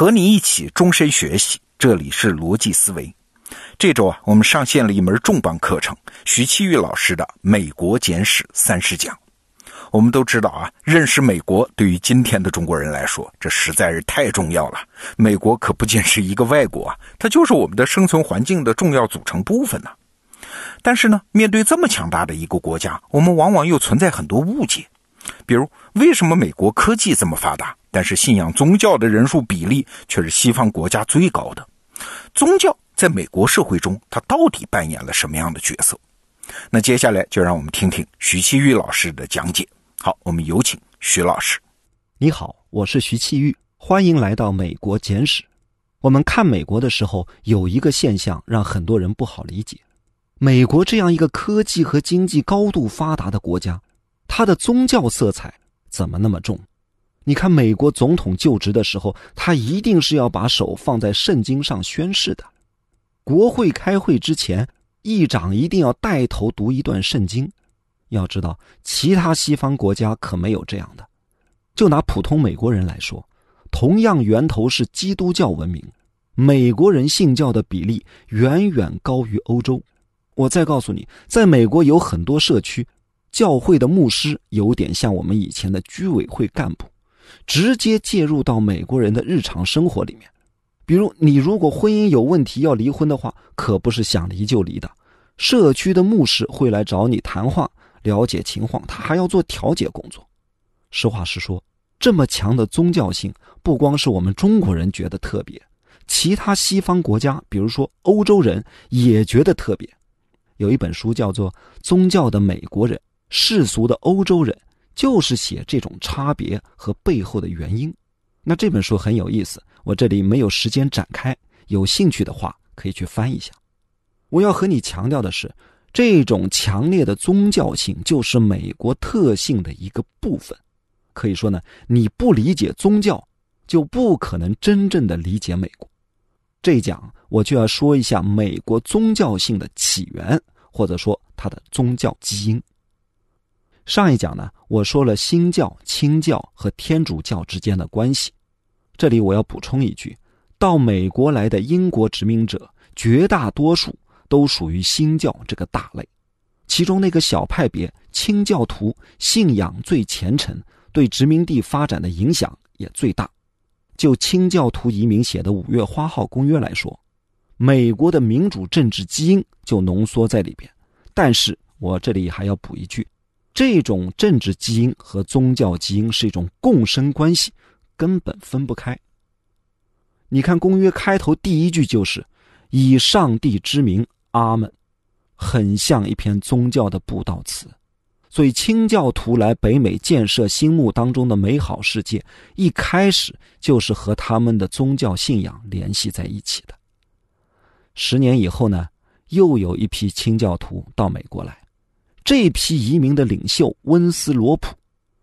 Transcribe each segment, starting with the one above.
和你一起终身学习，这里是逻辑思维。这周啊，我们上线了一门重磅课程——徐奇玉老师的《美国简史三十讲》。我们都知道啊，认识美国对于今天的中国人来说，这实在是太重要了。美国可不仅是一个外国啊，它就是我们的生存环境的重要组成部分呢。但是呢，面对这么强大的一个国家，我们往往又存在很多误解。比如，为什么美国科技这么发达，但是信仰宗教的人数比例却是西方国家最高的？宗教在美国社会中，它到底扮演了什么样的角色？那接下来就让我们听听徐奇玉老师的讲解。好，我们有请徐老师。你好，我是徐奇玉，欢迎来到美国简史。我们看美国的时候，有一个现象让很多人不好理解：美国这样一个科技和经济高度发达的国家，它的宗教色彩怎么那么重？你看，美国总统就职的时候，他一定是要把手放在圣经上宣誓的；国会开会之前，议长一定要带头读一段圣经。要知道，其他西方国家可没有这样的。就拿普通美国人来说，同样源头是基督教文明，美国人信教的比例远远高于欧洲。我再告诉你，在美国有很多社区，教会的牧师有点像我们以前的居委会干部，直接介入到美国人的日常生活里面。比如，你如果婚姻有问题要离婚的话，可不是想离就离的，社区的牧师会来找你谈话。了解情况，他还要做调解工作。实话实说，这么强的宗教性，不光是我们中国人觉得特别，其他西方国家，比如说欧洲人，也觉得特别。有一本书叫做《宗教的美国人，世俗的欧洲人》，就是写这种差别和背后的原因。那这本书很有意思，我这里没有时间展开，有兴趣的话可以去翻一下。我要和你强调的是。这种强烈的宗教性就是美国特性的一个部分，可以说呢，你不理解宗教，就不可能真正的理解美国。这一讲我就要说一下美国宗教性的起源，或者说它的宗教基因。上一讲呢，我说了新教、清教和天主教之间的关系，这里我要补充一句：到美国来的英国殖民者，绝大多数。都属于新教这个大类，其中那个小派别清教徒信仰最虔诚，对殖民地发展的影响也最大。就清教徒移民写的《五月花号公约》来说，美国的民主政治基因就浓缩在里边。但是我这里还要补一句，这种政治基因和宗教基因是一种共生关系，根本分不开。你看公约开头第一句就是以上帝之名。阿门，很像一篇宗教的布道词，所以清教徒来北美建设心目当中的美好世界，一开始就是和他们的宗教信仰联系在一起的。十年以后呢，又有一批清教徒到美国来，这批移民的领袖温斯罗普，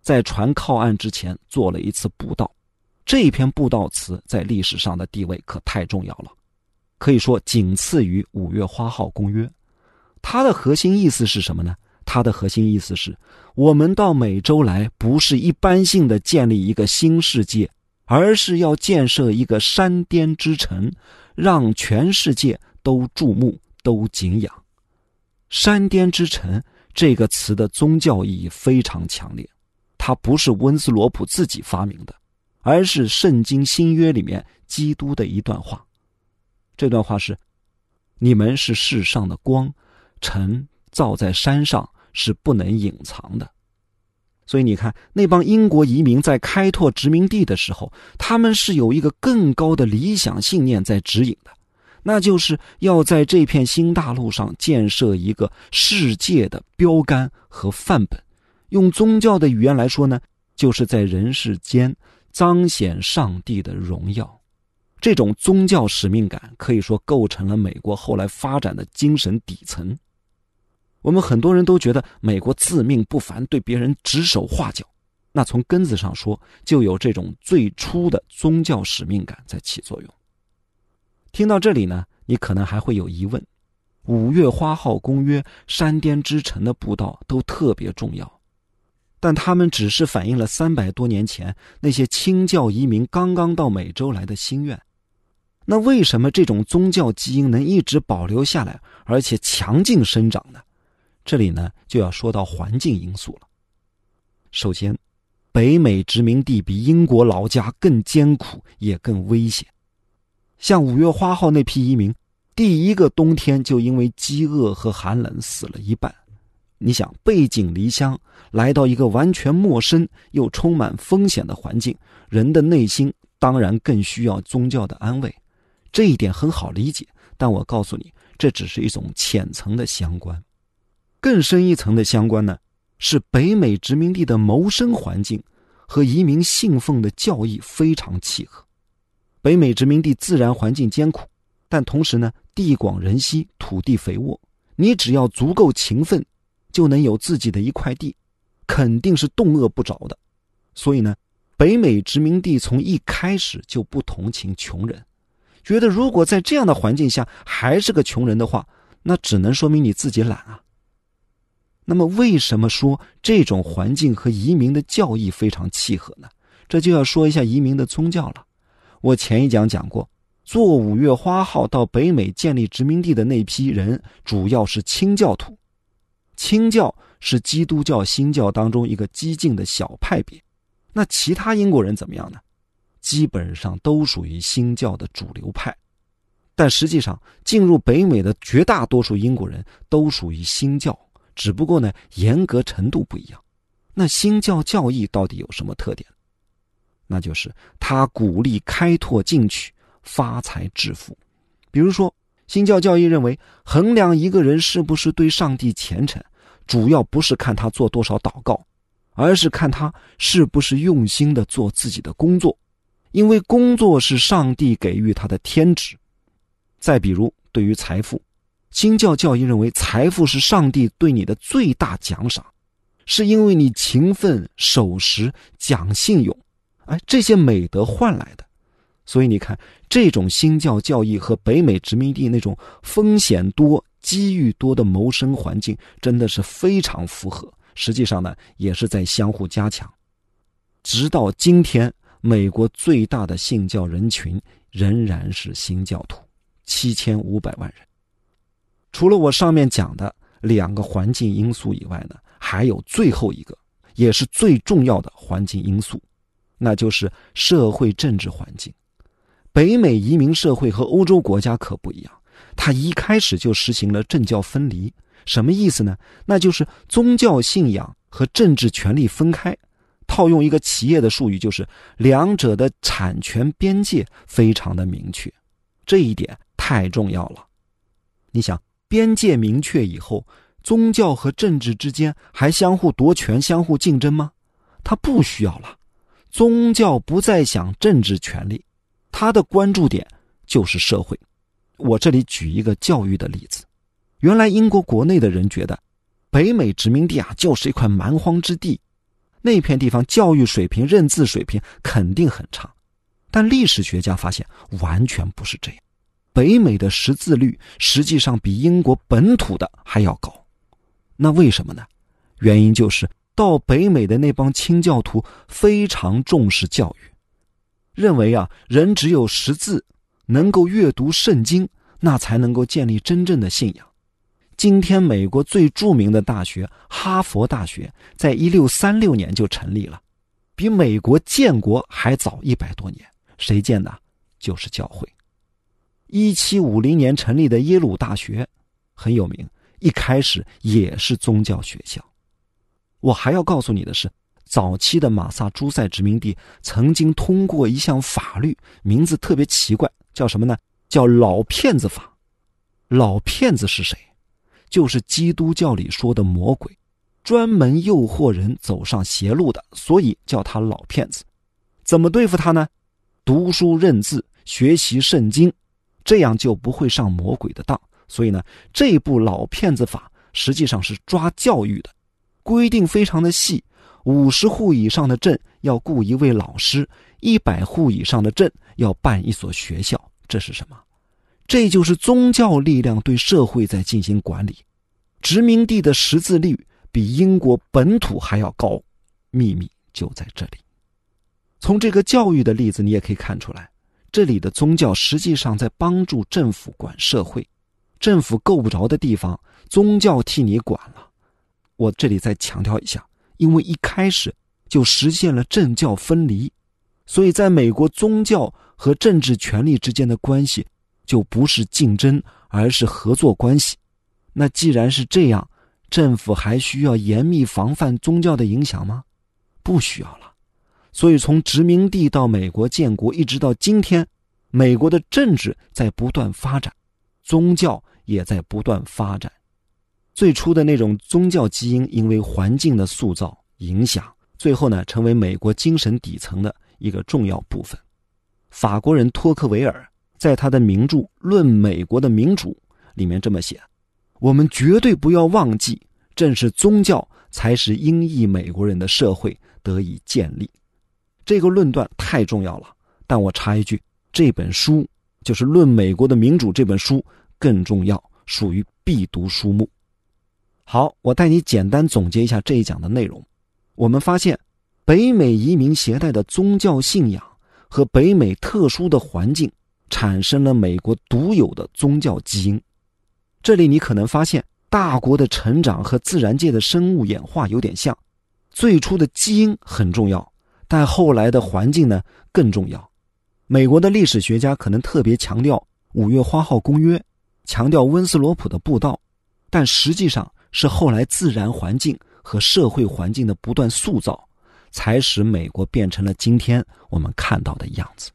在船靠岸之前做了一次布道，这篇布道词在历史上的地位可太重要了。可以说仅次于《五月花号公约》，它的核心意思是什么呢？它的核心意思是，我们到美洲来不是一般性的建立一个新世界，而是要建设一个山巅之城，让全世界都注目、都敬仰。山巅之城这个词的宗教意义非常强烈，它不是温斯罗普自己发明的，而是圣经新约里面基督的一段话。这段话是：“你们是世上的光，尘造在山上是不能隐藏的。”所以你看，那帮英国移民在开拓殖民地的时候，他们是有一个更高的理想信念在指引的，那就是要在这片新大陆上建设一个世界的标杆和范本。用宗教的语言来说呢，就是在人世间彰显上帝的荣耀。这种宗教使命感可以说构成了美国后来发展的精神底层。我们很多人都觉得美国自命不凡，对别人指手画脚。那从根子上说，就有这种最初的宗教使命感在起作用。听到这里呢，你可能还会有疑问：五月花号公约、山巅之城的步道都特别重要，但他们只是反映了三百多年前那些清教移民刚刚到美洲来的心愿。那为什么这种宗教基因能一直保留下来，而且强劲生长呢？这里呢就要说到环境因素了。首先，北美殖民地比英国老家更艰苦，也更危险。像五月花号那批移民，第一个冬天就因为饥饿和寒冷死了一半。你想，背井离乡来到一个完全陌生又充满风险的环境，人的内心当然更需要宗教的安慰。这一点很好理解，但我告诉你，这只是一种浅层的相关。更深一层的相关呢，是北美殖民地的谋生环境和移民信奉的教义非常契合。北美殖民地自然环境艰苦，但同时呢，地广人稀，土地肥沃。你只要足够勤奋，就能有自己的一块地，肯定是动饿不着的。所以呢，北美殖民地从一开始就不同情穷人，觉得如果在这样的环境下还是个穷人的话，那只能说明你自己懒啊。那么，为什么说这种环境和移民的教义非常契合呢？这就要说一下移民的宗教了。我前一讲讲过，坐五月花号到北美建立殖民地的那批人，主要是清教徒。清教是基督教新教当中一个激进的小派别。那其他英国人怎么样呢？基本上都属于新教的主流派。但实际上，进入北美的绝大多数英国人都属于新教，只不过呢，严格程度不一样。那新教教义到底有什么特点？那就是他鼓励开拓进取、发财致富。比如说，新教教义认为，衡量一个人是不是对上帝虔诚，主要不是看他做多少祷告，而是看他是不是用心的做自己的工作，因为工作是上帝给予他的天职。再比如，对于财富，新教教义认为，财富是上帝对你的最大奖赏，是因为你勤奋、守时、讲信用。哎，这些美德换来的，所以你看，这种新教教义和北美殖民地那种风险多、机遇多的谋生环境，真的是非常符合。实际上呢，也是在相互加强。直到今天，美国最大的信教人群仍然是新教徒，七千五百万人。除了我上面讲的两个环境因素以外呢，还有最后一个，也是最重要的环境因素。那就是社会政治环境，北美移民社会和欧洲国家可不一样，它一开始就实行了政教分离。什么意思呢？那就是宗教信仰和政治权利分开。套用一个企业的术语，就是两者的产权边界非常的明确。这一点太重要了。你想，边界明确以后，宗教和政治之间还相互夺权、相互竞争吗？他不需要了。宗教不再想政治权利，他的关注点就是社会。我这里举一个教育的例子：原来英国国内的人觉得，北美殖民地啊就是一块蛮荒之地，那片地方教育水平、认字水平肯定很差。但历史学家发现，完全不是这样。北美的识字率实际上比英国本土的还要高。那为什么呢？原因就是。到北美的那帮清教徒非常重视教育，认为啊，人只有识字，能够阅读圣经，那才能够建立真正的信仰。今天，美国最著名的大学哈佛大学，在一六三六年就成立了，比美国建国还早一百多年。谁建的？就是教会。一七五零年成立的耶鲁大学很有名，一开始也是宗教学校。我还要告诉你的是，早期的马萨诸塞殖民地曾经通过一项法律，名字特别奇怪，叫什么呢？叫“老骗子法”。老骗子是谁？就是基督教里说的魔鬼，专门诱惑人走上邪路的，所以叫他老骗子。怎么对付他呢？读书认字，学习圣经，这样就不会上魔鬼的当。所以呢，这部老骗子法实际上是抓教育的。规定非常的细，五十户以上的镇要雇一位老师，一百户以上的镇要办一所学校。这是什么？这就是宗教力量对社会在进行管理。殖民地的识字率比英国本土还要高，秘密就在这里。从这个教育的例子，你也可以看出来，这里的宗教实际上在帮助政府管社会，政府够不着的地方，宗教替你管了。我这里再强调一下，因为一开始就实现了政教分离，所以在美国，宗教和政治权力之间的关系就不是竞争，而是合作关系。那既然是这样，政府还需要严密防范宗教的影响吗？不需要了。所以从殖民地到美国建国，一直到今天，美国的政治在不断发展，宗教也在不断发展。最初的那种宗教基因，因为环境的塑造影响，最后呢，成为美国精神底层的一个重要部分。法国人托克维尔在他的名著《论美国的民主》里面这么写：“我们绝对不要忘记，正是宗教才使英裔美国人的社会得以建立。”这个论断太重要了。但我插一句，这本书就是《论美国的民主》这本书更重要，属于必读书目。好，我带你简单总结一下这一讲的内容。我们发现，北美移民携带的宗教信仰和北美特殊的环境，产生了美国独有的宗教基因。这里你可能发现，大国的成长和自然界的生物演化有点像，最初的基因很重要，但后来的环境呢更重要。美国的历史学家可能特别强调《五月花号公约》，强调温斯罗普的布道，但实际上。是后来自然环境和社会环境的不断塑造，才使美国变成了今天我们看到的样子。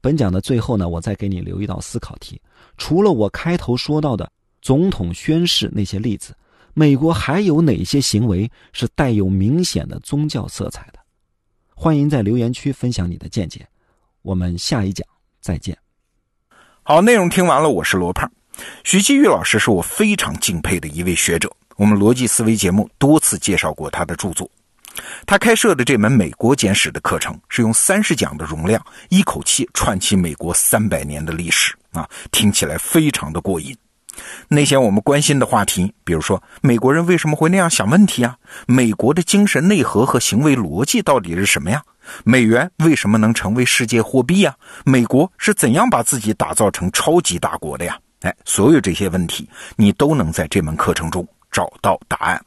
本讲的最后呢，我再给你留一道思考题：除了我开头说到的总统宣誓那些例子，美国还有哪些行为是带有明显的宗教色彩的？欢迎在留言区分享你的见解。我们下一讲再见。好，内容听完了，我是罗胖。徐继玉老师是我非常敬佩的一位学者，我们逻辑思维节目多次介绍过他的著作。他开设的这门美国简史的课程，是用三十讲的容量，一口气串起美国三百年的历史啊，听起来非常的过瘾。那些我们关心的话题，比如说美国人为什么会那样想问题啊？美国的精神内核和行为逻辑到底是什么呀？美元为什么能成为世界货币呀？美国是怎样把自己打造成超级大国的呀？哎，所有这些问题，你都能在这门课程中找到答案。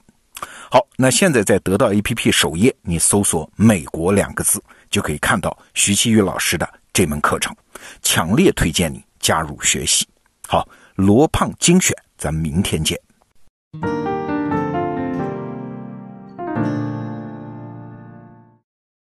好，那现在在得到 APP 首页，你搜索“美国”两个字，就可以看到徐奇宇老师的这门课程，强烈推荐你加入学习。好，罗胖精选，咱们明天见。